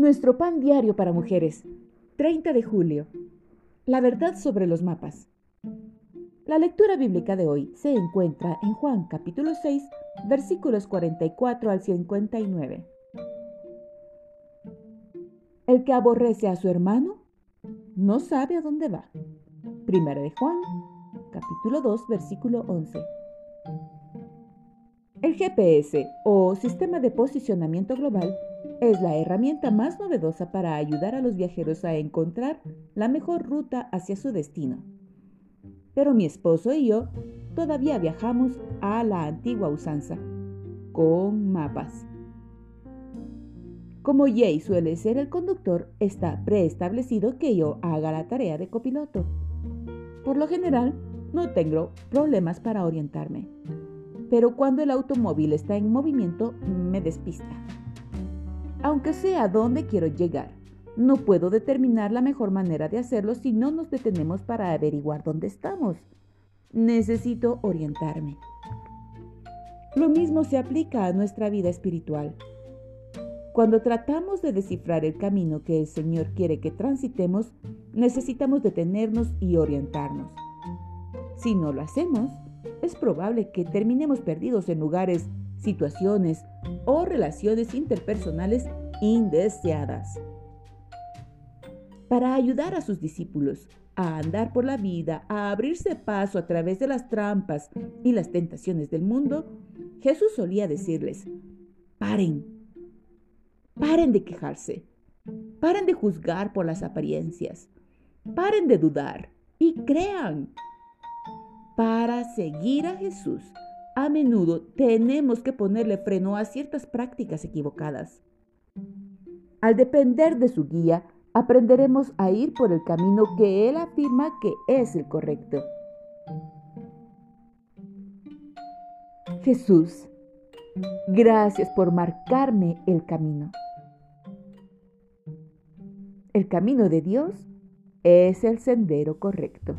Nuestro pan diario para mujeres. 30 de julio. La verdad sobre los mapas. La lectura bíblica de hoy se encuentra en Juan capítulo 6, versículos 44 al 59. El que aborrece a su hermano no sabe a dónde va. Primera de Juan capítulo 2, versículo 11. El GPS o Sistema de Posicionamiento Global es la herramienta más novedosa para ayudar a los viajeros a encontrar la mejor ruta hacia su destino. Pero mi esposo y yo todavía viajamos a la antigua usanza, con mapas. Como Jay suele ser el conductor, está preestablecido que yo haga la tarea de copiloto. Por lo general, no tengo problemas para orientarme. Pero cuando el automóvil está en movimiento, me despista aunque sé a dónde quiero llegar. No puedo determinar la mejor manera de hacerlo si no nos detenemos para averiguar dónde estamos. Necesito orientarme. Lo mismo se aplica a nuestra vida espiritual. Cuando tratamos de descifrar el camino que el Señor quiere que transitemos, necesitamos detenernos y orientarnos. Si no lo hacemos, es probable que terminemos perdidos en lugares situaciones o relaciones interpersonales indeseadas. Para ayudar a sus discípulos a andar por la vida, a abrirse paso a través de las trampas y las tentaciones del mundo, Jesús solía decirles, paren, paren de quejarse, paren de juzgar por las apariencias, paren de dudar y crean. Para seguir a Jesús a menudo tenemos que ponerle freno a ciertas prácticas equivocadas. Al depender de su guía, aprenderemos a ir por el camino que Él afirma que es el correcto. Jesús, gracias por marcarme el camino. El camino de Dios es el sendero correcto.